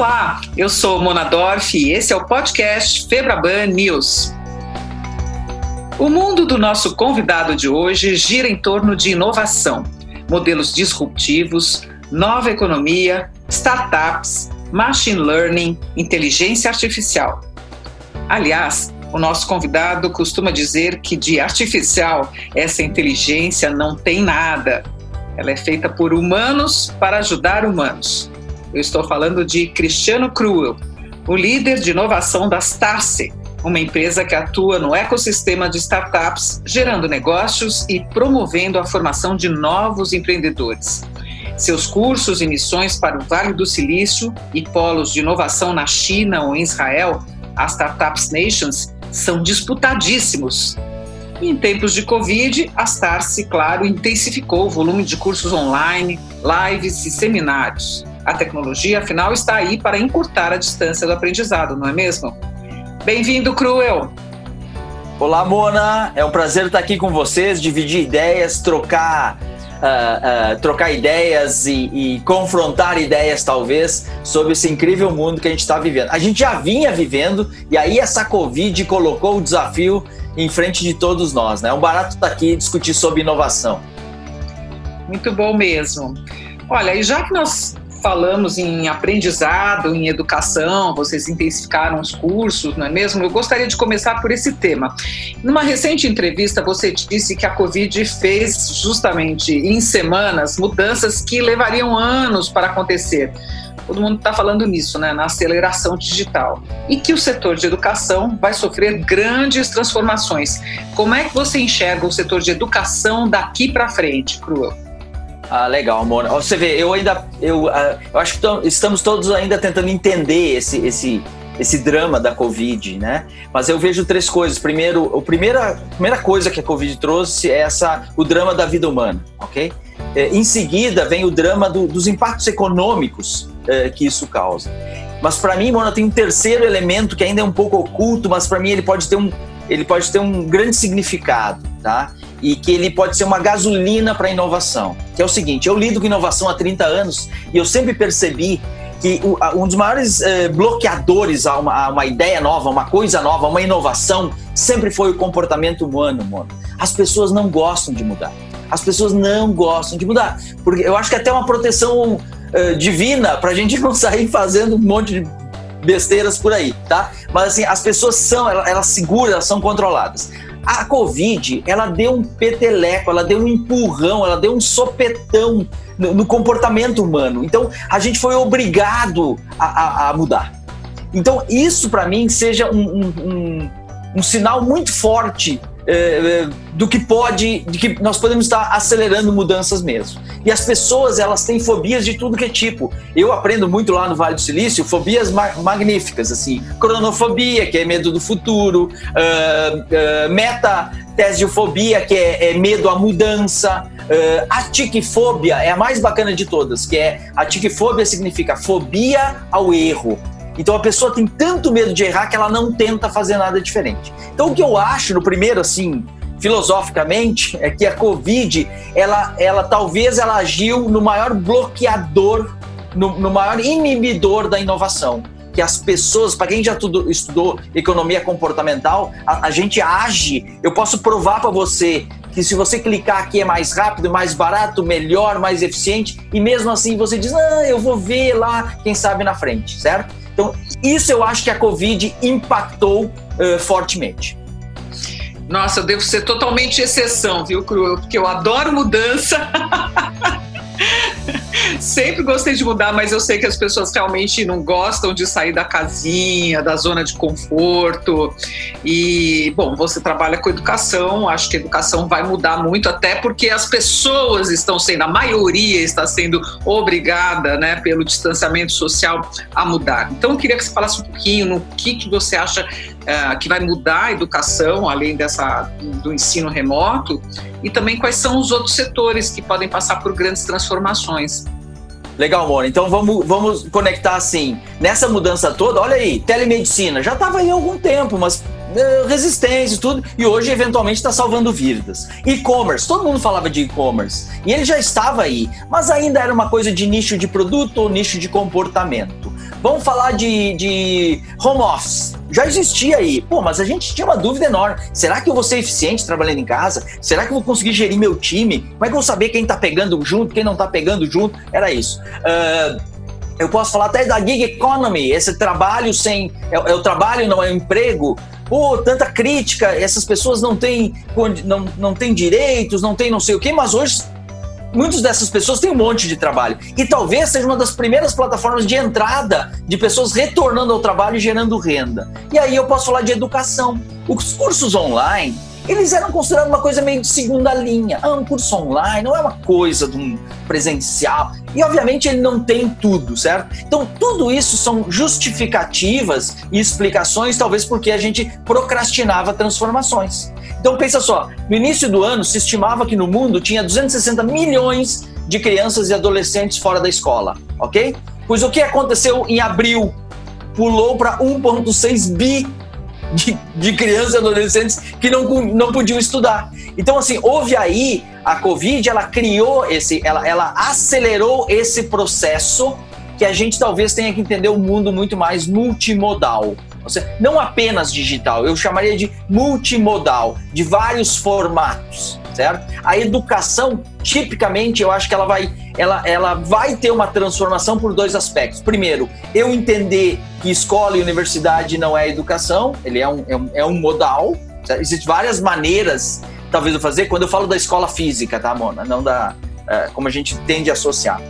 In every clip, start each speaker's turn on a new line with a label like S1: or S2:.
S1: Olá, eu sou Mona Dorf e esse é o podcast Febraban News. O mundo do nosso convidado de hoje gira em torno de inovação, modelos disruptivos, nova economia, startups, machine learning, inteligência artificial. Aliás, o nosso convidado costuma dizer que de artificial essa inteligência não tem nada. Ela é feita por humanos para ajudar humanos. Eu estou falando de Cristiano Cruel, o líder de inovação da Starse, uma empresa que atua no ecossistema de startups, gerando negócios e promovendo a formação de novos empreendedores. Seus cursos e missões para o Vale do Silício e polos de inovação na China ou em Israel, as Startups Nations, são disputadíssimos. em tempos de Covid, a Starse, claro, intensificou o volume de cursos online, lives e seminários. A tecnologia, afinal, está aí para encurtar a distância do aprendizado, não é mesmo? Bem-vindo, Cruel!
S2: Olá, Mona! É um prazer estar aqui com vocês, dividir ideias, trocar, uh, uh, trocar ideias e, e, confrontar ideias, talvez, sobre esse incrível mundo que a gente está vivendo. A gente já vinha vivendo e aí essa Covid colocou o desafio em frente de todos nós. Né? É um barato estar aqui discutir sobre inovação.
S1: Muito bom mesmo. Olha, e já que nós falamos em aprendizado, em educação, vocês intensificaram os cursos, não é mesmo? Eu gostaria de começar por esse tema. Numa recente entrevista, você disse que a Covid fez justamente em semanas mudanças que levariam anos para acontecer. Todo mundo está falando nisso, né, na aceleração digital. E que o setor de educação vai sofrer grandes transformações. Como é que você enxerga o setor de educação daqui para frente, Cruel?
S2: Ah, legal, Mona. Você vê, eu ainda. Eu, ah, eu acho que estamos todos ainda tentando entender esse, esse, esse drama da Covid, né? Mas eu vejo três coisas. Primeiro, a primeira, primeira coisa que a Covid trouxe é essa, o drama da vida humana, ok? É, em seguida, vem o drama do, dos impactos econômicos é, que isso causa. Mas para mim, Mona, tem um terceiro elemento que ainda é um pouco oculto, mas para mim ele pode ter um, ele pode ter um grande significado, tá? e que ele pode ser uma gasolina para a inovação. Que é o seguinte, eu lido com inovação há 30 anos e eu sempre percebi que um dos maiores eh, bloqueadores a uma, a uma, ideia nova, uma coisa nova, uma inovação, sempre foi o comportamento humano, mano. As pessoas não gostam de mudar. As pessoas não gostam de mudar. Porque eu acho que é até uma proteção uh, divina para a gente não sair fazendo um monte de besteiras por aí, tá? Mas assim, as pessoas são, elas, elas seguram, elas são controladas. A Covid, ela deu um peteleco, ela deu um empurrão, ela deu um sopetão no, no comportamento humano. Então, a gente foi obrigado a, a, a mudar. Então, isso para mim seja um, um, um, um sinal muito forte é, do que pode, de que nós podemos estar acelerando mudanças mesmo. E as pessoas, elas têm fobias de tudo que é tipo. Eu aprendo muito lá no Vale do Silício, fobias ma magníficas, assim, cronofobia, que é medo do futuro, uh, uh, meta que é, é, medo à mudança, uh, a tiquifobia é a mais bacana de todas, que é a tiquifobia significa fobia ao erro. Então a pessoa tem tanto medo de errar que ela não tenta fazer nada diferente. Então o que eu acho no primeiro assim, filosoficamente, é que a Covid, ela, ela talvez ela agiu no maior bloqueador, no, no maior inibidor da inovação que as pessoas, para quem já tudo, estudou economia comportamental, a, a gente age. Eu posso provar para você que se você clicar aqui é mais rápido, mais barato, melhor, mais eficiente, e mesmo assim você diz, ah, eu vou ver lá, quem sabe na frente, certo? Então, isso eu acho que a Covid impactou uh, fortemente.
S1: Nossa, eu devo ser totalmente exceção, viu, Cruel? Porque eu adoro mudança. Sempre gostei de mudar, mas eu sei que as pessoas realmente não gostam de sair da casinha, da zona de conforto. E, bom, você trabalha com educação, acho que a educação vai mudar muito, até porque as pessoas estão sendo, a maioria está sendo obrigada, né, pelo distanciamento social a mudar. Então, eu queria que você falasse um pouquinho no que, que você acha uh, que vai mudar a educação, além dessa do ensino remoto, e também quais são os outros setores que podem passar por grandes transformações.
S2: Legal, Mona. Então vamos, vamos conectar assim. Nessa mudança toda, olha aí, telemedicina. Já estava aí há algum tempo, mas resistência e tudo, e hoje eventualmente está salvando vidas. E-commerce, todo mundo falava de e-commerce, e ele já estava aí, mas ainda era uma coisa de nicho de produto ou nicho de comportamento. Vamos falar de, de home office. Já existia aí. Pô, mas a gente tinha uma dúvida enorme. Será que eu vou ser eficiente trabalhando em casa? Será que eu vou conseguir gerir meu time? Como é que eu vou saber quem está pegando junto, quem não está pegando junto? Era isso. Uh, eu posso falar até da gig economy, esse trabalho sem. É, é o trabalho, não é o emprego. Pô, tanta crítica, essas pessoas não têm, não, não têm direitos, não têm não sei o quê, mas hoje muitas dessas pessoas têm um monte de trabalho. E talvez seja uma das primeiras plataformas de entrada de pessoas retornando ao trabalho e gerando renda. E aí eu posso falar de educação. Os cursos online eles eram considerados uma coisa meio de segunda linha. Ah, um curso online não é uma coisa de um presencial. E obviamente ele não tem tudo, certo? Então tudo isso são justificativas e explicações, talvez porque a gente procrastinava transformações. Então pensa só, no início do ano se estimava que no mundo tinha 260 milhões de crianças e adolescentes fora da escola, ok? Pois o que aconteceu em abril? Pulou para 1,6 bi de, de crianças e adolescentes que não, não podiam estudar. Então, assim, houve aí a Covid, ela criou esse, ela, ela acelerou esse processo que a gente talvez tenha que entender o mundo muito mais multimodal. Seja, não apenas digital, eu chamaria de multimodal, de vários formatos certo? A educação, tipicamente, eu acho que ela vai, ela, ela vai ter uma transformação por dois aspectos. Primeiro, eu entender que escola e universidade não é educação, ele é um, é um, é um modal. Certo? Existem várias maneiras, talvez, de fazer. Quando eu falo da escola física, tá, Mona? Não da. É, como a gente tende a associar.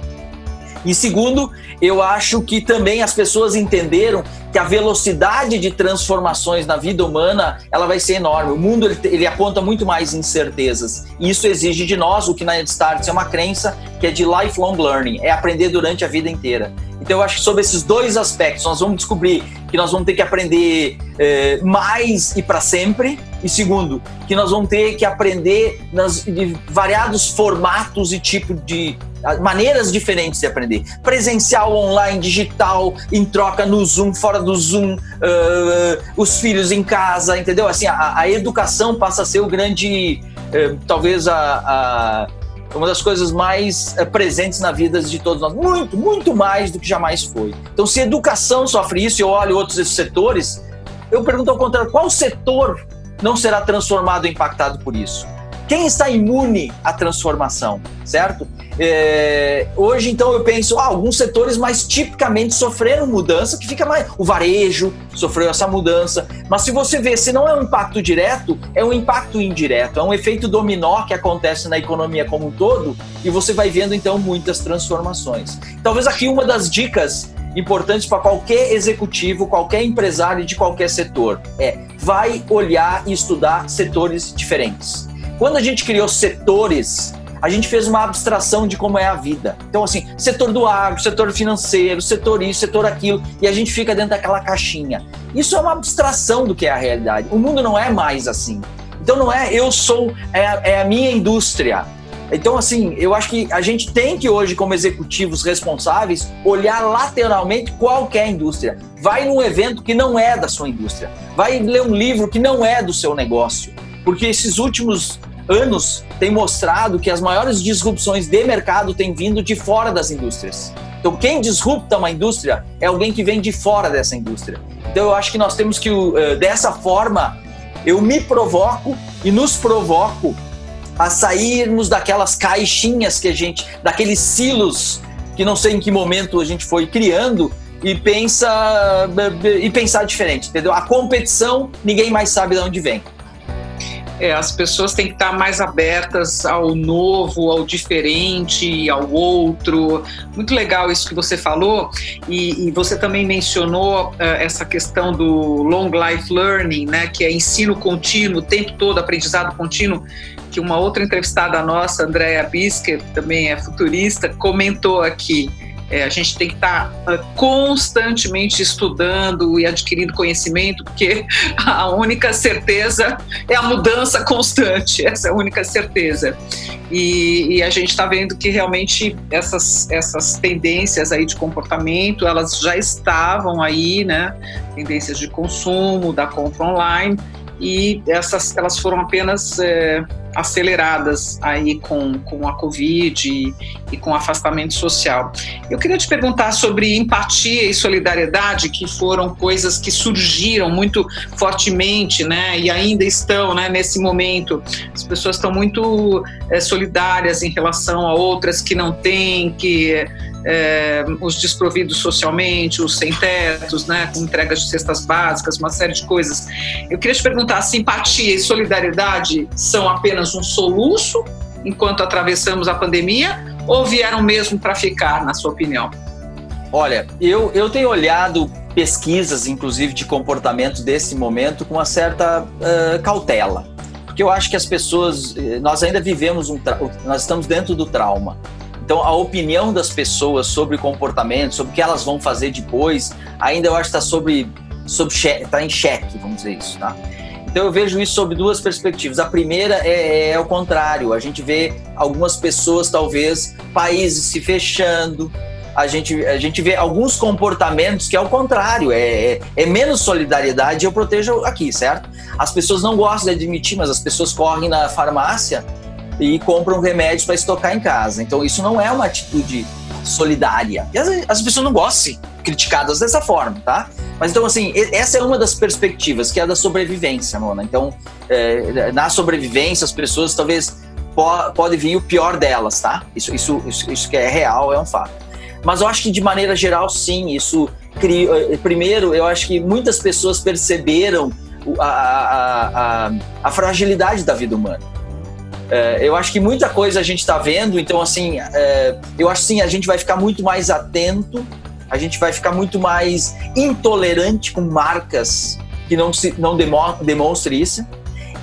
S2: E segundo, eu acho que também as pessoas entenderam que a velocidade de transformações na vida humana ela vai ser enorme. O mundo ele, ele aponta muito mais incertezas. E isso exige de nós o que na Starts é uma crença que é de lifelong learning, é aprender durante a vida inteira. Então eu acho que sobre esses dois aspectos nós vamos descobrir que nós vamos ter que aprender eh, mais e para sempre. E segundo, que nós vamos ter que aprender nas, de variados formatos e tipo de maneiras diferentes de aprender. Presencial, online, digital, em troca no Zoom, fora do Zoom, uh, os filhos em casa, entendeu? Assim, a, a educação passa a ser o grande, uh, talvez a, a, uma das coisas mais uh, presentes na vida de todos nós. Muito, muito mais do que jamais foi. Então, se educação sofre isso, eu olho outros setores, eu pergunto ao contrário, qual setor não será transformado ou impactado por isso? Quem está imune à transformação, certo? É, hoje, então, eu penso, ah, alguns setores mais tipicamente sofreram mudança, que fica mais. O varejo sofreu essa mudança. Mas se você vê, se não é um impacto direto, é um impacto indireto, é um efeito dominó que acontece na economia como um todo, e você vai vendo, então, muitas transformações. Talvez aqui uma das dicas importantes para qualquer executivo, qualquer empresário de qualquer setor é vai olhar e estudar setores diferentes. Quando a gente criou setores, a gente fez uma abstração de como é a vida. Então, assim, setor do agro, setor financeiro, setor isso, setor aquilo, e a gente fica dentro daquela caixinha. Isso é uma abstração do que é a realidade. O mundo não é mais assim. Então, não é eu sou, é, é a minha indústria. Então, assim, eu acho que a gente tem que hoje, como executivos responsáveis, olhar lateralmente qualquer indústria. Vai num evento que não é da sua indústria. Vai ler um livro que não é do seu negócio. Porque esses últimos anos tem mostrado que as maiores disrupções de mercado têm vindo de fora das indústrias. Então, quem disrupta uma indústria é alguém que vem de fora dessa indústria. Então, eu acho que nós temos que, eh, dessa forma, eu me provoco e nos provoco a sairmos daquelas caixinhas que a gente, daqueles silos que não sei em que momento a gente foi criando e pensa e pensar diferente, entendeu? A competição, ninguém mais sabe de onde vem.
S1: É, as pessoas têm que estar mais abertas ao novo, ao diferente, ao outro. Muito legal isso que você falou. E, e você também mencionou uh, essa questão do long life learning, né, que é ensino contínuo, o tempo todo, aprendizado contínuo que uma outra entrevistada nossa, Andrea Bisker, também é futurista, comentou aqui É, a gente tem que estar tá, uh, constantemente estudando e adquirindo conhecimento, porque a única certeza é a mudança constante, essa é a única certeza. E, e a gente está vendo que realmente essas, essas tendências aí de comportamento, elas já estavam aí, né? Tendências de consumo, da compra online, e essas elas foram apenas é, aceleradas aí com, com a Covid e, e, com o afastamento social. Eu queria te perguntar sobre empatia e solidariedade, que foram coisas que surgiram muito fortemente, né, e ainda estão, né, nesse momento. As pessoas estão muito é, solidárias em relação a outras que não têm, que é, os desprovidos socialmente, os sem tetos, né, com entregas de cestas básicas, uma série de coisas. Eu queria te perguntar: simpatia e solidariedade são apenas um soluço enquanto atravessamos a pandemia ou vieram mesmo para ficar, na sua opinião?
S2: Olha, eu, eu tenho olhado pesquisas, inclusive de comportamento desse momento, com uma certa uh, cautela. Porque eu acho que as pessoas, eh, nós ainda vivemos um, nós estamos dentro do trauma. Então, a opinião das pessoas sobre comportamento, sobre o que elas vão fazer depois, ainda eu acho que está sobre, sobre tá em xeque, vamos dizer isso, tá? Então eu vejo isso sob duas perspectivas. A primeira é, é, é, o contrário. A gente vê algumas pessoas, talvez, países se fechando. A gente, a gente vê alguns comportamentos que é o contrário, é, é, é menos solidariedade eu protejo aqui, certo? As pessoas não gostam de admitir, mas as pessoas correm na farmácia e compram remédios para estocar em casa. Então isso não é uma atitude solidária. E as, as pessoas não gostam criticadas dessa forma, tá? Mas então, assim, essa é uma das perspectivas, que é a da sobrevivência, Mona. Então, é, na sobrevivência, as pessoas talvez po pode vir o pior delas, tá? Isso, isso, isso, isso que é real, é um fato. Mas eu acho que, de maneira geral, sim, isso cria. Eh, primeiro, eu acho que muitas pessoas perceberam a, a, a, a fragilidade da vida humana. É, eu acho que muita coisa a gente está vendo, então, assim, é, eu acho sim, a gente vai ficar muito mais atento, a gente vai ficar muito mais intolerante com marcas que não, se, não demo, demonstre isso,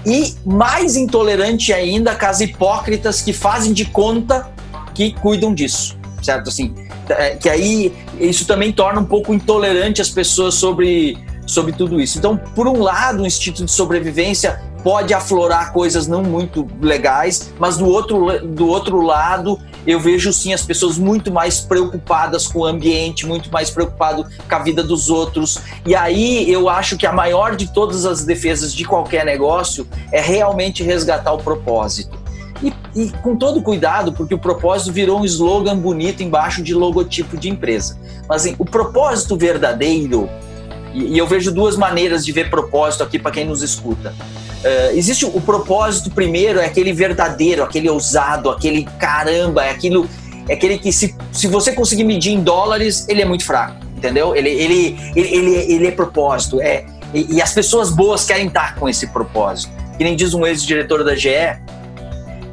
S2: e mais intolerante ainda com as hipócritas que fazem de conta que cuidam disso, certo? Assim, é, que aí isso também torna um pouco intolerante as pessoas sobre, sobre tudo isso. Então, por um lado, o instinto de sobrevivência pode aflorar coisas não muito legais, mas do outro, do outro lado, eu vejo sim as pessoas muito mais preocupadas com o ambiente, muito mais preocupado com a vida dos outros. E aí eu acho que a maior de todas as defesas de qualquer negócio é realmente resgatar o propósito. E, e, com todo cuidado, porque o propósito virou um slogan bonito embaixo de logotipo de empresa. Mas assim, o propósito verdadeiro, e, eu vejo duas maneiras de ver propósito aqui para quem nos escuta. Uh, existe o, propósito primeiro, é aquele verdadeiro, aquele ousado, aquele caramba, é aquilo, é aquele que se, se você conseguir medir em dólares, ele é muito fraco, entendeu? Ele, ele, ele, ele, ele é propósito, é, e, e as pessoas boas querem estar com esse propósito. Que nem diz um ex-diretor da GE,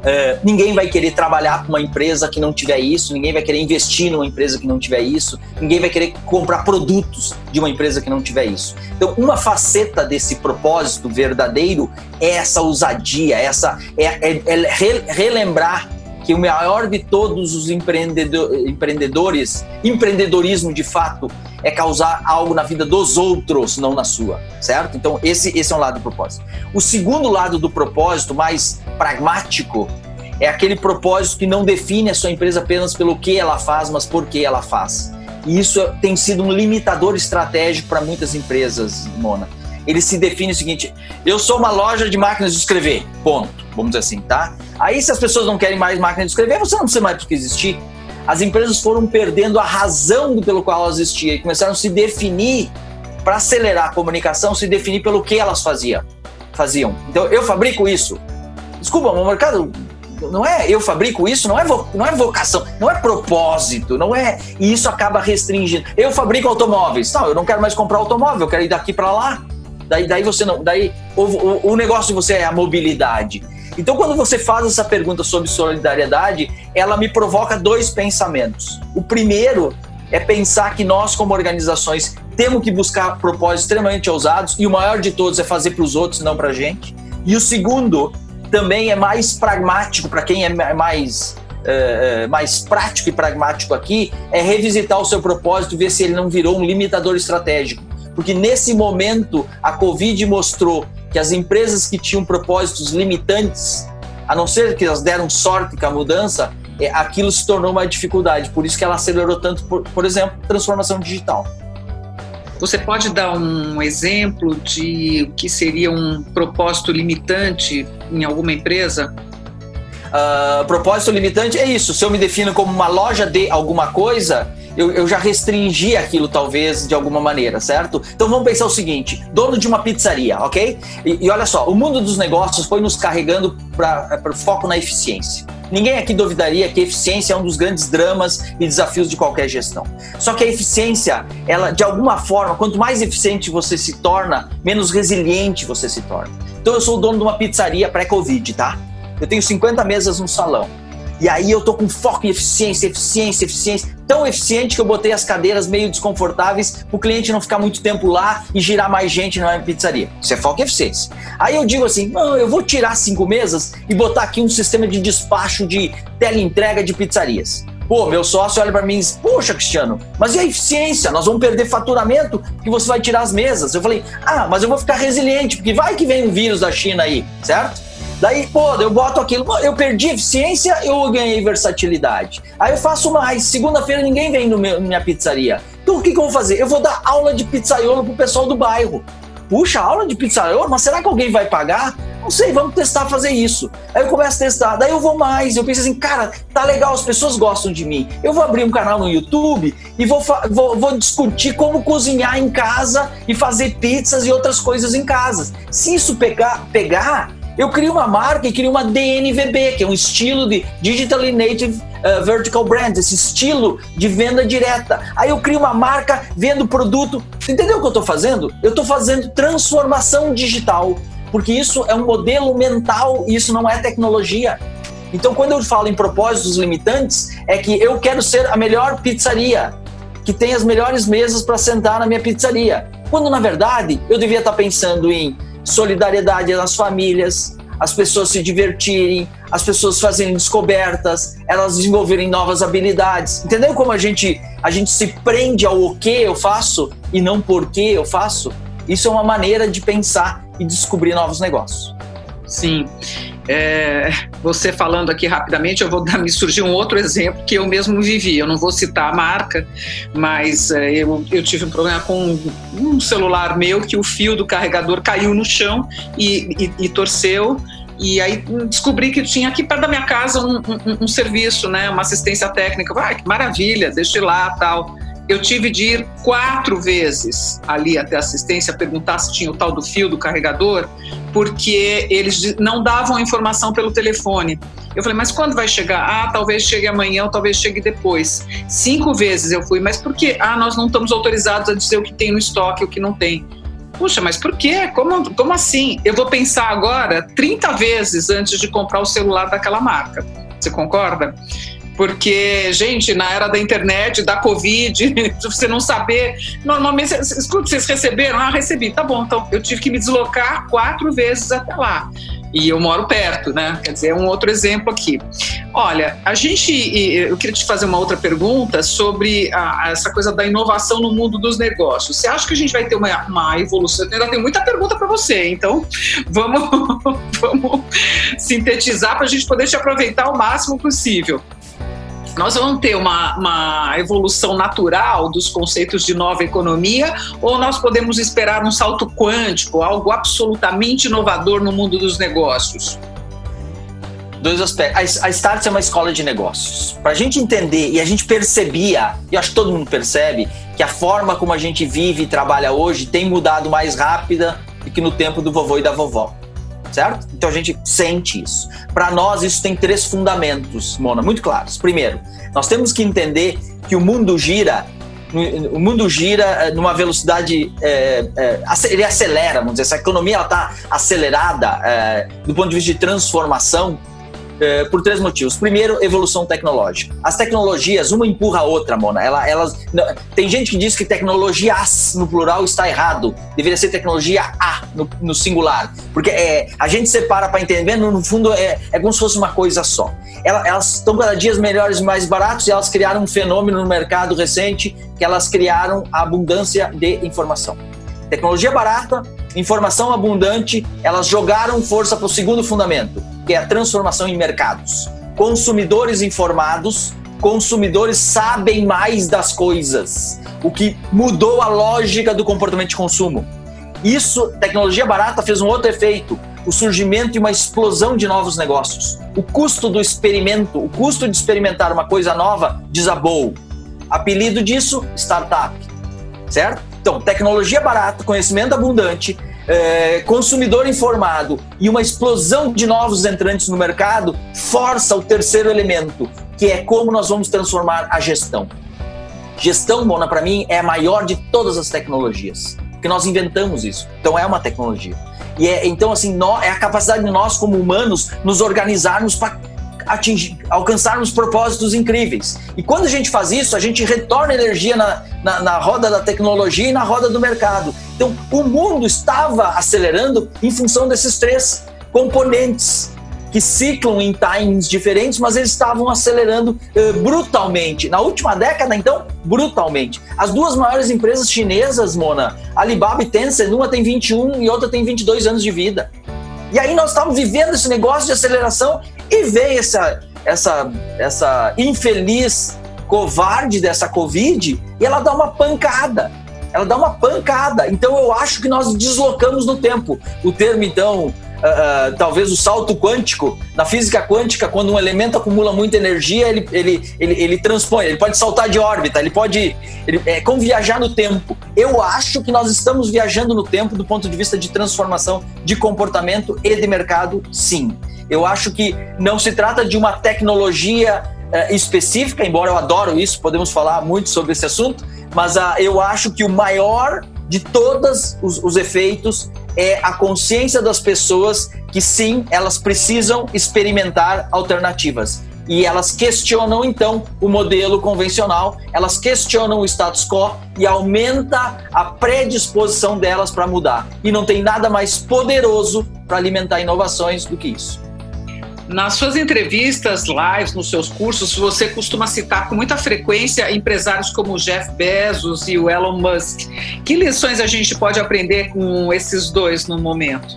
S2: Uh, ninguém vai querer trabalhar com uma empresa que não tiver isso, ninguém vai querer investir numa empresa que não tiver isso, ninguém vai querer comprar produtos de uma empresa que não tiver isso. Então, uma faceta desse propósito verdadeiro é essa ousadia, essa é, é, é relembrar que o maior de todos os empreendedor, empreendedores, empreendedorismo de fato, é causar algo na vida dos outros, não na sua, certo? Então, esse, esse é um lado do propósito. O segundo lado do propósito, mais pragmático, é aquele propósito que não define a sua empresa apenas pelo que ela faz, mas por que ela faz. E isso tem sido um limitador estratégico para muitas empresas, Mona. Ele se define o seguinte: eu sou uma loja de máquinas de escrever, ponto. Vamos dizer assim, tá? Aí, se as pessoas não querem mais máquina de escrever, você não precisa mais do que existir as empresas foram perdendo a razão pelo qual elas existiam e começaram a se definir para acelerar a comunicação, se definir pelo que elas faziam. faziam. Então, eu fabrico isso. Desculpa, o mercado não é eu fabrico isso, não é, vo, não é vocação, não é propósito, não é. E isso acaba restringindo. Eu fabrico automóveis. Não, eu não quero mais comprar automóvel, eu quero ir daqui para lá. Daí, daí você não. Daí o, o, o negócio de você é a mobilidade. Então, quando você faz essa pergunta sobre solidariedade, ela me provoca dois pensamentos. O primeiro é pensar que nós, como organizações, temos que buscar propósitos extremamente ousados e o maior de todos é fazer para os outros, não para a gente. E o segundo também é mais pragmático para quem é mais é, é, mais prático e pragmático aqui é revisitar o seu propósito ver se ele não virou um limitador estratégico. Porque nesse momento a Covid mostrou que as empresas que tinham propósitos limitantes, a não ser que elas deram sorte com a mudança, é, aquilo se tornou uma dificuldade. Por isso que ela acelerou tanto, por, por exemplo, transformação digital.
S1: Você pode dar um exemplo de o que seria um propósito limitante em alguma empresa?
S2: Uh, propósito limitante é isso. Se eu me defino como uma loja de alguma coisa, eu, eu, já restringi aquilo, talvez, de alguma maneira, certo? Então vamos pensar o seguinte: dono de uma pizzaria, ok? E, e olha só, o mundo dos negócios foi nos carregando para o foco na eficiência. Ninguém aqui duvidaria que eficiência é um dos grandes dramas e desafios de qualquer gestão. Só que a eficiência, ela de alguma forma, quanto mais eficiente você se torna, menos resiliente você se torna. Então eu sou o dono de uma pizzaria pré-Covid, tá? Eu tenho 50 mesas no salão. E aí eu tô com foco em eficiência, eficiência, eficiência. Tão eficiente que eu botei as cadeiras meio desconfortáveis para o cliente não ficar muito tempo lá e girar mais gente na pizzaria. Isso é foco em eficiência. Aí eu digo assim, não, eu vou tirar cinco mesas e botar aqui um sistema de despacho de teleentrega de pizzarias. Pô, meu sócio olha para mim e diz: Poxa, Cristiano, mas e a eficiência? Nós vamos perder faturamento porque você vai tirar as mesas. Eu falei: Ah, mas eu vou ficar resiliente, porque vai que vem um vírus da China aí, certo? Daí, pô, eu boto aquilo, eu perdi eficiência, eu ganhei versatilidade. Aí eu faço mais. Segunda-feira ninguém vem na minha pizzaria. Então o que, que eu vou fazer? Eu vou dar aula de pizzaiolo pro pessoal do bairro. Puxa, aula de pizzaiolo? Mas será que alguém vai pagar? Não sei, vamos testar fazer isso. Aí eu começo a testar, daí eu vou mais. Eu penso assim, cara, tá legal, as pessoas gostam de mim. Eu vou abrir um canal no YouTube e vou, vou, vou discutir como cozinhar em casa e fazer pizzas e outras coisas em casa. Se isso pegar, pegar eu crio uma marca e crio uma DNVB, que é um estilo de Digitally Native uh, Vertical Brand, esse estilo de venda direta. Aí eu crio uma marca, vendo produto. Entendeu o que eu estou fazendo? Eu estou fazendo transformação digital, porque isso é um modelo mental e isso não é tecnologia. Então, quando eu falo em propósitos limitantes, é que eu quero ser a melhor pizzaria, que tem as melhores mesas para sentar na minha pizzaria. Quando na verdade eu devia estar tá pensando em solidariedade nas famílias, as pessoas se divertirem, as pessoas fazerem descobertas, elas desenvolverem novas habilidades. Entendeu como a gente a gente se prende ao o que eu faço e não por que eu faço? Isso é uma maneira de pensar e descobrir novos negócios.
S1: Sim. É, você falando aqui rapidamente, eu vou dar, me surgiu um outro exemplo que eu mesmo vivi. Eu não vou citar a marca, mas é, eu, eu tive um problema com um celular meu que o fio do carregador caiu no chão e, e, e torceu. E aí descobri que tinha aqui perto da minha casa um, um, um serviço, né, uma assistência técnica. Ah, que maravilha, deixa eu lá tal eu tive de ir quatro vezes ali até a assistência perguntar se tinha o tal do fio do carregador, porque eles não davam informação pelo telefone. Eu falei, mas quando vai chegar? Ah, talvez chegue amanhã ou talvez chegue depois. Cinco vezes eu fui, mas por quê? Ah, nós não estamos autorizados a dizer o que tem no estoque e o que não tem. Puxa, mas por quê? Como, como assim? Eu vou pensar agora 30 vezes antes de comprar o celular daquela marca. Você concorda? Porque, gente, na era da internet, da Covid, você não saber. Normalmente, escuta, vocês receberam? Ah, recebi. Tá bom, então eu tive que me deslocar quatro vezes até lá. E eu moro perto, né? Quer dizer, é um outro exemplo aqui. Olha, a gente. Eu queria te fazer uma outra pergunta sobre a, essa coisa da inovação no mundo dos negócios. Você acha que a gente vai ter uma, uma evolução? Eu ainda tenho muita pergunta para você, então vamos, vamos sintetizar para a gente poder te aproveitar o máximo possível nós vamos ter uma, uma evolução natural dos conceitos de nova economia ou nós podemos esperar um salto quântico, algo absolutamente inovador no mundo dos negócios?
S2: dois aspectos. A Starts é uma escola de negócios. Para a gente entender, e a gente percebia, e acho que todo mundo percebe, que a forma como a gente vive e trabalha hoje tem mudado mais rápida do que no tempo do vovô e da vovó certo? Então a gente sente isso. Para nós, isso tem três fundamentos, Mona, muito claros. Primeiro, nós temos que entender que o mundo gira o mundo gira eh, numa velocidade, é, é, ele acelera, vamos dizer, essa economia está acelerada é, do ponto de vista de transformação, é, por três motivos. Primeiro, evolução tecnológica. As tecnologias, uma empurra a outra, Mona. Ela, elas, não, tem gente que diz que tecnologias no plural está errado. Deveria ser tecnologia A no, no singular. Porque é, a gente separa para entender, no, fundo é, é como se fosse uma coisa só. Ela, elas estão cada dia melhores e mais baratos e elas criaram um fenômeno no mercado recente que elas criaram a abundância de informação. Tecnologia barata, informação abundante, elas jogaram força para o segundo fundamento, que é a transformação em mercados. Consumidores informados, consumidores sabem mais das coisas, o que mudou a lógica do comportamento de consumo. Isso, tecnologia barata fez um outro efeito, o surgimento e uma explosão de novos negócios. O custo do experimento, o custo de experimentar uma coisa nova desabou. Apelido disso, startup. Certo? Então, tecnologia barata, conhecimento abundante, é, consumidor informado e uma explosão de novos entrantes no mercado força o terceiro elemento, que é como nós vamos transformar a gestão. Gestão, Mona, para mim, é a maior de todas as tecnologias, porque nós inventamos isso. Então, é uma tecnologia. E é, então, assim, é a capacidade de nós, como humanos, nos organizarmos para atingir, alcançarmos propósitos incríveis. E quando a gente faz isso, a gente retorna energia na, na, na, roda da tecnologia e na roda do mercado. Então, o mundo estava acelerando em função desses três componentes que ciclam em times diferentes, mas eles estavam acelerando uh, brutalmente. Na última década, então, brutalmente. As duas maiores empresas chinesas, Mona, Alibaba e Tencent, uma tem 21 e outra tem 22 anos de vida. E aí nós estávamos vivendo esse negócio de aceleração e vem essa, essa, essa infeliz covarde dessa Covid e ela dá uma pancada. Ela dá uma pancada. Então eu acho que nós deslocamos no tempo. O termo, então, Uh, talvez o salto quântico, na física quântica, quando um elemento acumula muita energia, ele, ele, ele, ele transpõe, ele pode saltar de órbita, ele pode. Ele, é como viajar no tempo. Eu acho que nós estamos viajando no tempo do ponto de vista de transformação de comportamento e de mercado, sim. Eu acho que não se trata de uma tecnologia uh, específica, embora eu adoro isso, podemos falar muito sobre esse assunto, mas eu acho que o maior de todos os, os efeitos é a consciência das pessoas que sim, elas precisam experimentar alternativas. E elas questionam então o modelo convencional, elas questionam o status quo e aumenta a predisposição delas para mudar. E não tem nada mais poderoso para alimentar inovações do que isso.
S1: Nas suas entrevistas, lives, nos seus cursos, você costuma citar com muita frequência empresários como o Jeff Bezos e o Elon Musk. Que lições a gente pode aprender com esses dois no momento?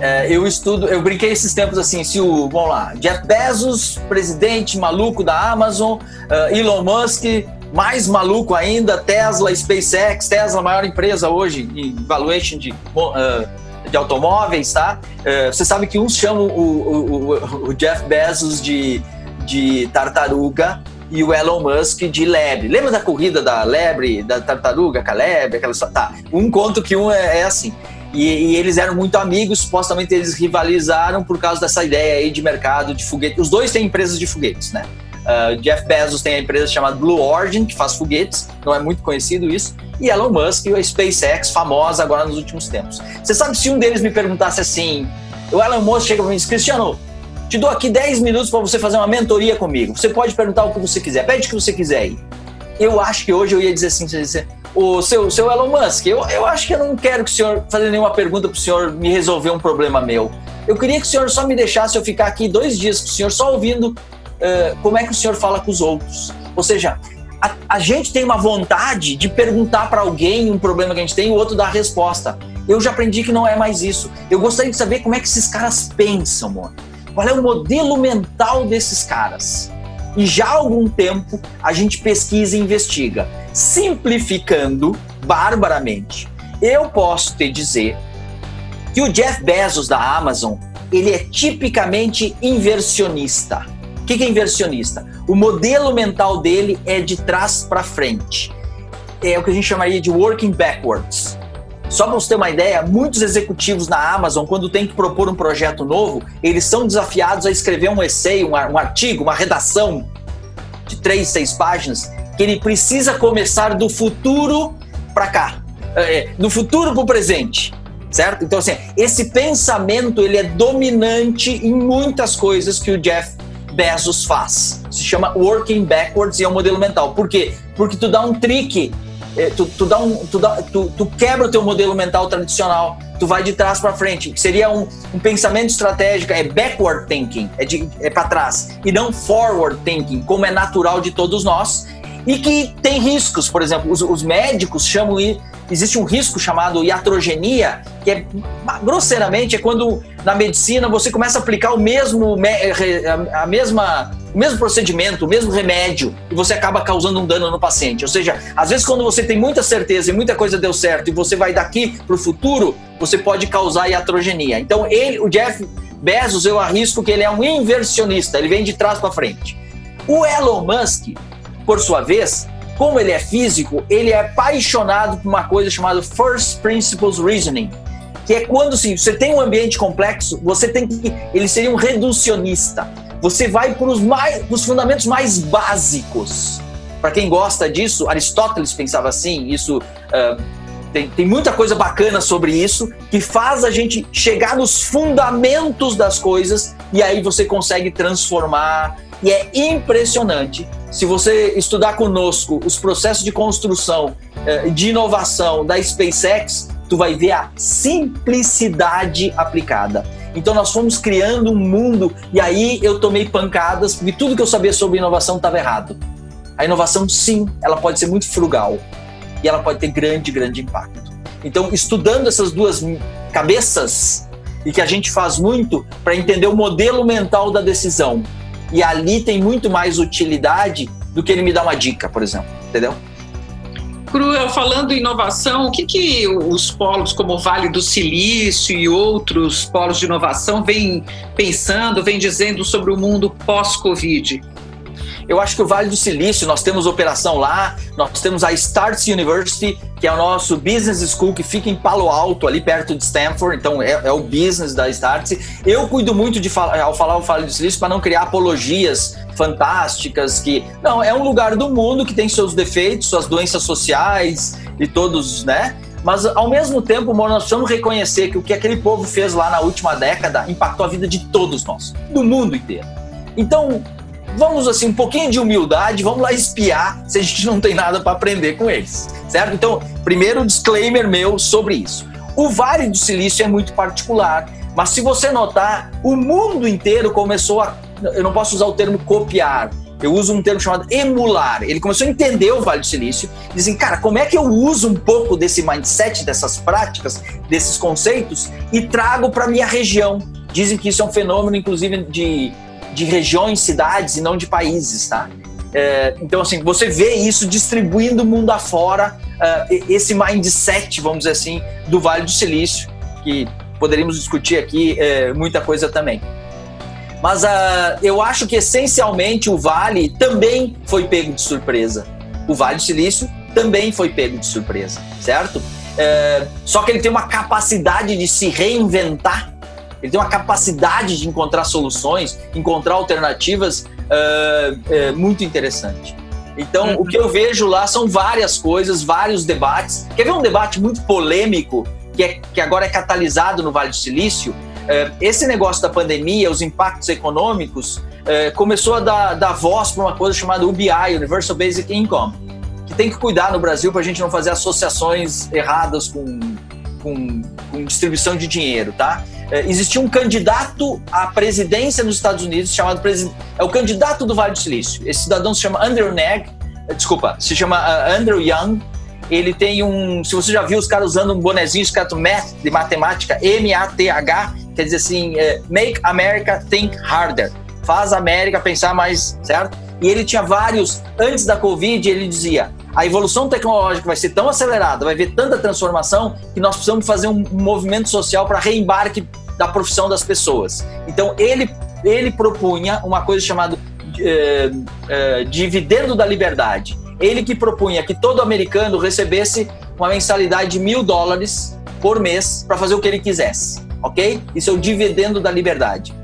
S2: É, eu estudo, eu brinquei esses tempos assim, se o, vamos lá, Jeff Bezos, presidente maluco da Amazon, uh, Elon Musk, mais maluco ainda, Tesla, SpaceX, Tesla, maior empresa hoje em valuation de uh, de automóveis, tá? Uh, você sabe que uns chamam o, o, o, Jeff Bezos de, de tartaruga e o Elon Musk de lebre. Lembra da corrida da lebre, da tartaruga a lebre? Tá, um conto que um é, é assim. E, e, eles eram muito amigos, supostamente eles rivalizaram por causa dessa ideia aí de mercado de foguete. Os dois têm empresas de foguetes, né? Uh, Jeff Bezos tem a empresa chamada Blue Origin, que faz foguetes, não é muito conhecido isso e Elon Musk e a SpaceX, famosa agora nos últimos tempos. Você sabe se um deles me perguntasse assim, o Elon Musk chega para mim e diz, Cristiano, te dou aqui 10 minutos para você fazer uma mentoria comigo. Você pode perguntar o que você quiser, pede o que você quiser aí. Eu acho que hoje eu ia dizer assim, o seu, seu Elon Musk, eu, eu acho que eu não quero que o senhor fazer nenhuma pergunta para o senhor me resolver um problema meu. Eu queria que o senhor só me deixasse eu ficar aqui dois dias com o senhor, só ouvindo uh, como é que o senhor fala com os outros. Ou seja, a, a gente tem uma vontade de perguntar para alguém um problema que a gente tem e o outro dar a resposta. Eu já aprendi que não é mais isso. Eu gostaria de saber como é que esses caras pensam, mano. Qual é o modelo mental desses caras? E já há algum tempo a gente pesquisa e investiga. Simplificando barbaramente, eu posso te dizer que o Jeff Bezos da Amazon ele é tipicamente inversionista. O que é inversionista? O modelo mental dele é de trás para frente. É o que a gente chamaria de working backwards. Só para você ter uma ideia, muitos executivos na Amazon, quando tem que propor um projeto novo, eles são desafiados a escrever um essay, um, artigo, uma redação de três, seis páginas, que ele precisa começar do futuro para cá, é, do futuro para o presente. certo? Então, assim, esse pensamento ele é dominante em muitas coisas que o Jeff Bezos faz. Se chama working backwards e é um modelo mental. Por quê? Porque tu dá um trick, eh, tu, tu, dá um, tu, dá, tu, tu quebra o teu modelo mental tradicional, tu vai de trás para frente. Seria um, um, pensamento estratégico, é backward thinking, é, é para trás, e não forward thinking, como é natural de todos nós, e que tem riscos. Por exemplo, os, os médicos chamam existe um risco chamado iatrogenia, que é grosseiramente é quando na medicina você começa a aplicar o mesmo a mesma o mesmo procedimento, o mesmo remédio e você acaba causando um dano no paciente. Ou seja, às vezes quando você tem muita certeza e muita coisa deu certo e você vai daqui para o futuro, você pode causar iatrogenia. Então ele, o Jeff Bezos, eu arrisco que ele é um inversionista, ele vem de trás para frente. O Elon Musk, por sua vez, como ele é físico, ele é apaixonado por uma coisa chamada First Principles Reasoning, que é quando assim, você tem um ambiente complexo, você tem que. Ele seria um reducionista. Você vai para os mais, os fundamentos mais básicos. Para quem gosta disso, Aristóteles pensava assim, isso. Uh, tem, tem muita coisa bacana sobre isso que faz a gente chegar nos fundamentos das coisas e aí você consegue transformar. E é impressionante se você estudar conosco os processos de construção, eh, de inovação da SpaceX, tu vai ver a simplicidade aplicada. Então nós fomos criando um mundo e aí eu tomei pancadas porque tudo que eu sabia sobre inovação estava errado. A inovação, sim, ela pode ser muito frugal e ela pode ter grande, grande impacto. Então, estudando essas duas cabeças e que a gente faz muito para entender o modelo mental da decisão, e ali tem muito mais utilidade do que ele me dar uma dica, por exemplo, entendeu?
S1: Cruel, falando em inovação, o que, que os polos como o Vale do Silício e outros polos de inovação vêm pensando, vêm dizendo sobre o mundo pós-Covid?
S2: Eu acho que o Vale do Silício, nós temos operação lá, nós temos a Starts University, que é o nosso business school que fica em Palo Alto, ali perto de Stanford, então é, é o business da Starts. Eu cuido muito de falar, ao falar o Vale do Silício para não criar apologias fantásticas que não é um lugar do mundo que tem seus defeitos, suas doenças sociais e todos, né? Mas ao mesmo tempo, nós precisamos reconhecer que o que aquele povo fez lá na última década impactou a vida de todos nós, do mundo inteiro. Então, vamos assim, um pouquinho de humildade, vamos lá espiar se a gente não tem nada para aprender com eles, certo? Então, primeiro disclaimer meu sobre isso. O Vale do Silício é muito particular, mas se você notar, o mundo inteiro começou a. Eu não posso usar o termo copiar, eu uso um termo chamado emular. Ele começou a entender o Vale do Silício, dizem, cara, como é que eu uso um pouco desse mindset, dessas práticas, desses conceitos e trago para minha região? Dizem que isso é um fenômeno, inclusive, de de regiões, cidades e não de países, tá? É, então, assim, você vê isso distribuindo o mundo afora, uh, esse mindset, vamos dizer assim, do Vale do Silício, que poderíamos discutir aqui é, muita coisa também. Mas uh, eu acho que essencialmente o Vale também foi pego de surpresa. O Vale do Silício também foi pego de surpresa, certo? É, só que ele tem uma capacidade de se reinventar ele tem uma capacidade de encontrar soluções, encontrar alternativas uh, uh, muito interessante. Então, uhum. o que eu vejo lá são várias coisas, vários debates. Quer ver um debate muito polêmico, que, é, que agora é catalisado no Vale do Silício? Uh, esse negócio da pandemia, os impactos econômicos, começou a dar, dar voz para uma coisa chamada UBI, Universal Basic Income, que tem que cuidar no Brasil para a gente não fazer associações erradas com, com, com distribuição de dinheiro, tá? É, existia um candidato à presidência nos Estados Unidos chamado é o candidato do Vale do Silício. Esse cidadão se chama Andrew Nag, é, desculpa, se chama uh, Andrew Young. Ele tem um, se você já viu os caras usando um bonezinho escrito Math de matemática, M-A-T-H, quer dizer assim, é, Make America Think Harder. Faz a América pensar mais, certo? E ele tinha vários, antes da Covid, ele dizia: a evolução tecnológica vai ser tão acelerada, vai ver tanta transformação, que nós precisamos fazer um movimento social para reembarque da profissão das pessoas. Então, ele, ele propunha uma coisa chamada eh, eh, dividendo da liberdade. Ele que propunha que todo americano recebesse uma mensalidade de mil dólares por mês para fazer o que ele quisesse, ok? Isso é o dividendo da liberdade.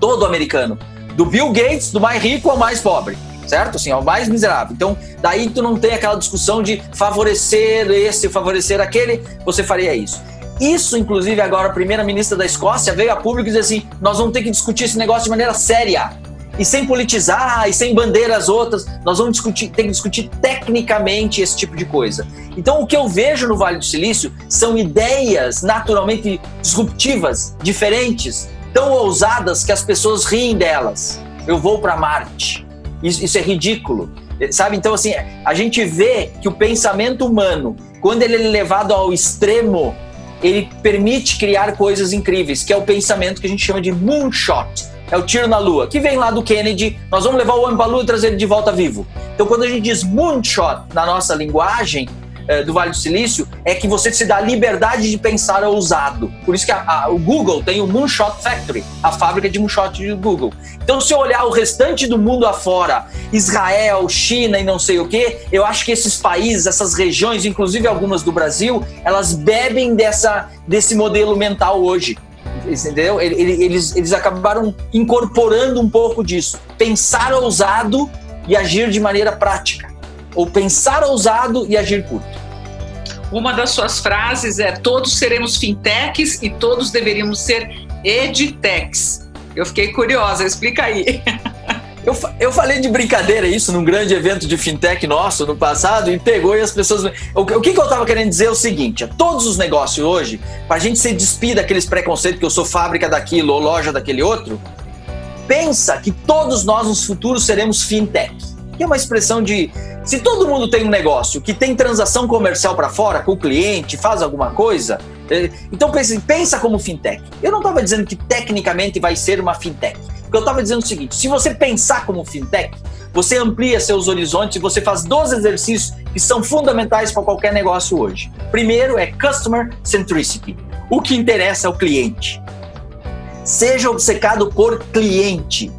S2: Todo americano, do Bill Gates, do mais rico ao mais pobre certo? Assim, ao mais miserável. Então, daí tu não tem aquela discussão de favorecer esse, favorecer aquele, você faria isso. Isso, inclusive, agora a primeira-ministra da Escócia veio a público e disse assim: nós vamos ter que discutir esse negócio de maneira séria e sem politizar e sem bandeiras outras. Nós vamos discutir, ter que discutir tecnicamente esse tipo de coisa. Então, o que eu vejo no Vale do Silício são ideias naturalmente disruptivas, diferentes, tão ousadas que as pessoas riem delas. Eu vou para Marte. Isso, isso é ridículo. Sabe? Então, assim, a gente vê que o pensamento humano, quando ele é levado ao extremo, ele permite criar coisas incríveis, que é o pensamento que a gente chama de moonshot é o tiro na lua, que vem lá do Kennedy. Nós vamos levar o homem para a lua e trazer ele de volta vivo. Então, quando a gente diz moonshot na nossa linguagem, eh, do Vale do Silício é que você se dá liberdade de pensar ousado. Por isso que a, a, o Google tem o Moonshot Factory, a fábrica de moonshot do Google. Então, se eu olhar o restante do mundo afora, Israel, China e não sei o que, eu acho que esses países, essas regiões, inclusive algumas do Brasil, elas bebem dessa, desse modelo mental hoje entendeu? Eles, eles acabaram incorporando um pouco disso. Pensar ousado e agir de maneira prática. Ou pensar ousado e agir curto.
S1: Uma das suas frases é: todos seremos fintechs e todos deveríamos ser edtechs. Eu fiquei curiosa, explica aí.
S2: Eu, eu falei de brincadeira isso num grande evento de fintech nosso no passado e pegou e as pessoas. O, o que, que eu estava querendo dizer é o seguinte: todos os negócios hoje, para a gente se despir daqueles preconceitos que eu sou fábrica daquilo ou loja daquele outro, pensa que todos nós nos futuros seremos fintech. Que é uma expressão de se todo mundo tem um negócio que tem transação comercial para fora com o cliente, faz alguma coisa, é, então pensa, pensa como fintech. Eu não estava dizendo que tecnicamente vai ser uma fintech. Porque eu estava dizendo o seguinte: se você pensar como fintech, você amplia seus horizontes e você faz dois exercícios que são fundamentais para qualquer negócio hoje. Primeiro é Customer Centricity. O que interessa é o cliente. Seja obcecado por cliente,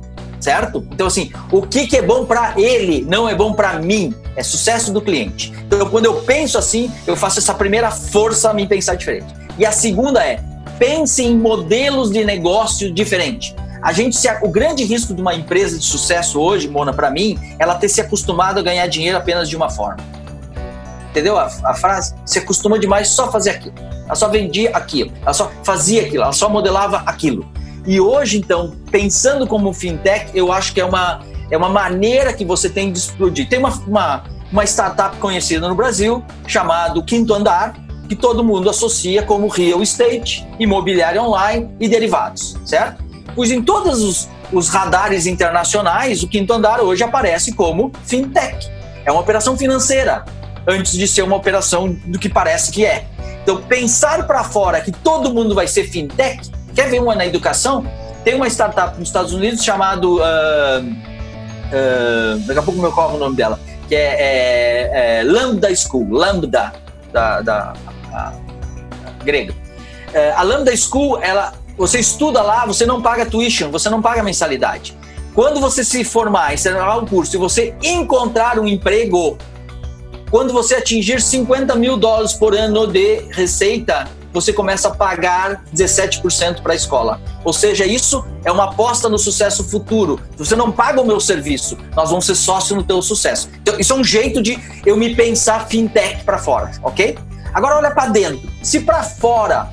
S2: certo? Então, assim, o que, que é bom para ele não é bom para mim. É sucesso do cliente. Então, quando eu penso assim, eu faço essa primeira força a me pensar diferente. E a segunda é pense em modelos de negócio diferentes. A gente se, o grande risco de uma empresa de sucesso hoje, Mona, para mim, ela ter se acostumado a ganhar dinheiro apenas de uma forma. Entendeu a, a frase? Se acostuma demais só fazer aquilo. Ela só vendia aquilo, ela só fazia aquilo, ela só modelava aquilo. E hoje, então, pensando como fintech, eu acho que é uma, é uma maneira que você tem de explodir. Tem uma, uma, uma startup conhecida no Brasil chamado Quinto Andar, que todo mundo associa como real estate, imobiliário online e derivados, certo? pois em todos os, os radares internacionais, o quinto andar hoje aparece como fintech. É uma operação financeira, antes de ser uma operação do que parece que é. Então, pensar para fora que todo mundo vai ser fintech, quer ver uma na educação? Tem uma startup nos Estados Unidos chamado. Uh, uh, daqui a pouco me ocorre o nome dela, que é, é, é Lambda School, Lambda, da, da a, a grega. Uh, a Lambda School, ela você estuda lá, você não paga tuition, você não paga mensalidade. Quando você se formar, encerrar um curso e você encontrar um emprego, quando você atingir 50 mil dólares por ano de receita, você começa a pagar 17% para a escola. Ou seja, isso é uma aposta no sucesso futuro. Você não paga o meu serviço, nós vamos ser sócio no teu sucesso. Então, isso é um jeito de eu me pensar fintech para fora, ok? Agora olha para dentro. Se para fora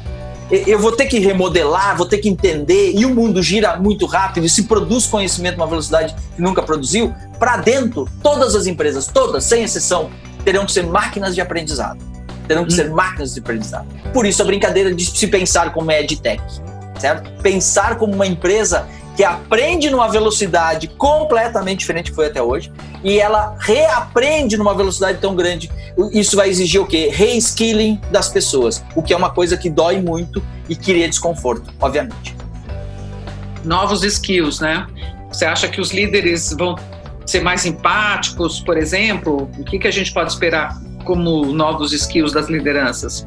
S2: eu vou ter que remodelar, vou ter que entender, e o mundo gira muito rápido e se produz conhecimento numa velocidade que nunca produziu, para dentro, todas as empresas, todas, sem exceção, terão que ser máquinas de aprendizado. Terão que hum. ser máquinas de aprendizado. Por isso a brincadeira de se pensar como é EdTech, certo? Pensar como uma empresa que aprende numa velocidade completamente diferente que foi até hoje e ela reaprende numa velocidade tão grande. Isso vai exigir o quê? Reskilling das pessoas, o que é uma coisa que dói muito e cria desconforto, obviamente.
S1: Novos skills, né? Você acha que os líderes vão ser mais empáticos, por exemplo? O que, que a gente pode esperar como novos skills das lideranças?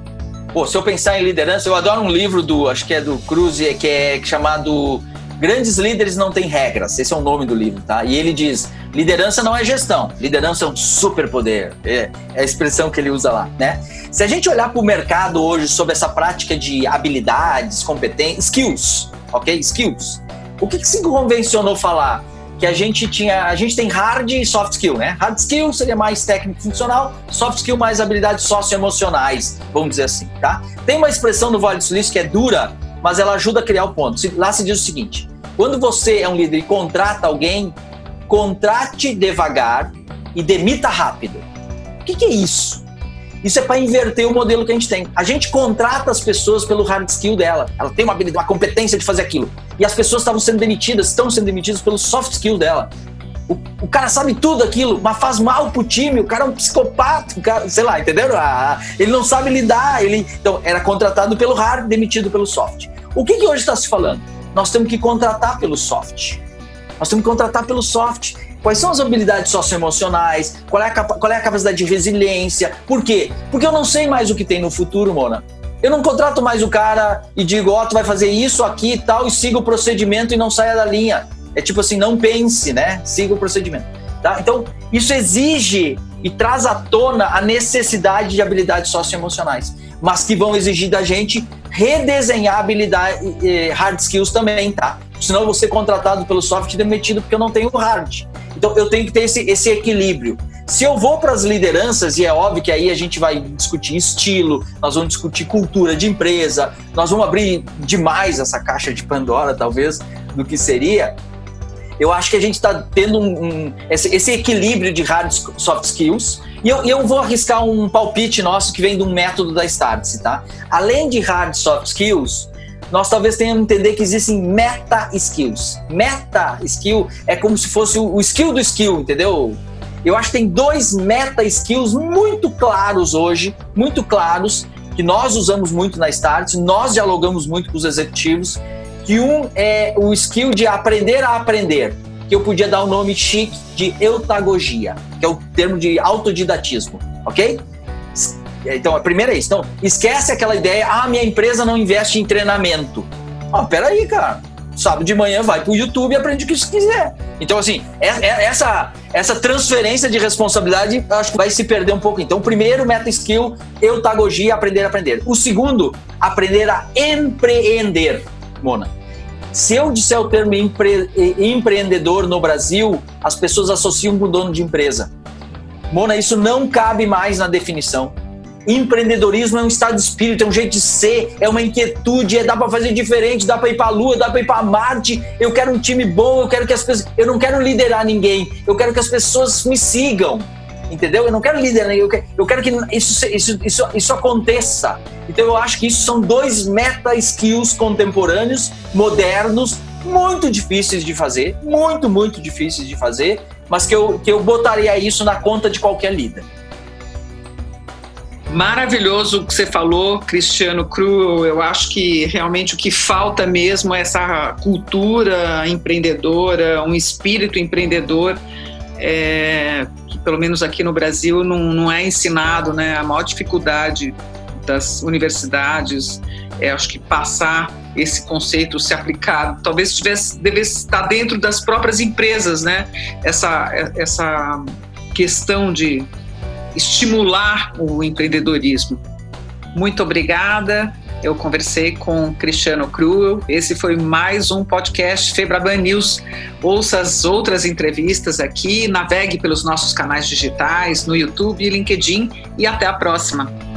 S2: Pô, se eu pensar em liderança, eu adoro um livro do, acho que é do Cruz, que é chamado Grandes líderes não têm regras, esse é o nome do livro, tá? E ele diz: liderança não é gestão, liderança é um superpoder. É, é a expressão que ele usa lá, né? Se a gente olhar para o mercado hoje sobre essa prática de habilidades, competências, skills, ok? Skills. O que, que se convencionou falar? Que a gente tinha, a gente tem hard e soft skill, né? Hard skill seria mais técnico funcional, soft skill mais habilidades socioemocionais, vamos dizer assim, tá? Tem uma expressão no Vale do Silício que é dura, mas ela ajuda a criar o ponto. Lá se diz o seguinte: quando você é um líder e contrata alguém, contrate devagar e demita rápido. O que, que é isso? Isso é para inverter o modelo que a gente tem. A gente contrata as pessoas pelo hard skill dela. Ela tem uma habilidade, uma competência de fazer aquilo. E as pessoas estavam sendo demitidas, estão sendo demitidas pelo soft skill dela. O, o, cara sabe tudo aquilo, mas faz mal pro time, o cara é um psicopata, cara, sei lá, entenderam? Ah, ele não sabe lidar, ele. Então, era contratado pelo hard, demitido pelo soft. O que, que hoje está se falando? Nós temos que contratar pelo soft. Nós temos que contratar pelo soft. Quais são as habilidades socioemocionais? Qual é, a, qual é a capacidade de resiliência? Por quê? Porque eu não sei mais o que tem no futuro, Mona. Eu não contrato mais o cara e digo, ó, oh, tu vai fazer isso aqui e tal, e siga o procedimento e não saia da linha. É tipo assim, não pense, né? Siga o procedimento. Tá? Então, isso exige e traz à tona a necessidade de habilidades socioemocionais, mas que vão exigir da gente redesenhar habilidade, hard skills também, tá? Senão eu vou ser contratado pelo software demitido porque eu não tenho hard. Então eu tenho que ter esse, esse equilíbrio. Se eu vou para as lideranças, e é óbvio que aí a gente vai discutir estilo, nós vamos discutir cultura de empresa, nós vamos abrir demais essa caixa de Pandora, talvez, do que seria. Eu acho que a gente está tendo um, um, esse, esse, equilíbrio de hard soft skills. E eu, eu, vou arriscar um palpite nosso que vem de um método da Startse, tá? Além de hard soft skills, nós talvez tenhamos que entender que existem meta skills. Meta skill é como se fosse o, skill do skill, entendeu? Eu acho que tem dois meta skills muito claros hoje, muito claros, que nós usamos muito na Start, nós dialogamos muito com os executivos, que um é o skill de aprender a aprender, que eu podia dar o um nome chique de eutagogia, que é o termo de autodidatismo, ok? Então, a primeira é isso. Então, esquece aquela ideia, ah, minha empresa não investe em treinamento. Ah, peraí, cara. Sábado de manhã vai pro YouTube e aprende o que você quiser. Então, assim, é, é, essa, essa transferência de responsabilidade acho que vai se perder um pouco. Então, primeiro meta skill, eutagogia, aprender a aprender. O segundo, aprender a empreender, Mona. Se eu disser o termo empre, empreendedor no Brasil, as pessoas associam com dono de empresa. Mona, isso não cabe mais na definição. Empreendedorismo é um estado de espírito, é um jeito de ser, é uma inquietude, é dá para fazer diferente, dá para ir para a lua, dá para ir para Marte. Eu quero um time bom, eu quero que as pessoas, eu não quero liderar ninguém, eu quero que as pessoas me sigam. Entendeu? Eu não quero liderar, eu quero, eu quero que isso, isso, isso, isso aconteça. Então eu acho que isso são dois meta skills contemporâneos, modernos, muito difíceis de fazer, muito, muito difíceis de fazer, mas que eu, que eu botaria isso na conta de qualquer líder.
S1: Maravilhoso o que você falou, Cristiano Cru. Eu acho que realmente o que falta mesmo é essa cultura empreendedora, um espírito empreendedor, é, que pelo menos aqui no Brasil não, não é ensinado, né? A maior dificuldade das universidades é, acho que passar esse conceito se aplicar, talvez tivesse, devesse estar dentro das próprias empresas, né? Essa, essa questão de estimular o empreendedorismo. Muito obrigada. Eu conversei com Cristiano Cruel. Esse foi mais um podcast Febraban News. Ouça as outras entrevistas aqui, navegue pelos nossos canais digitais, no YouTube e LinkedIn e até a próxima.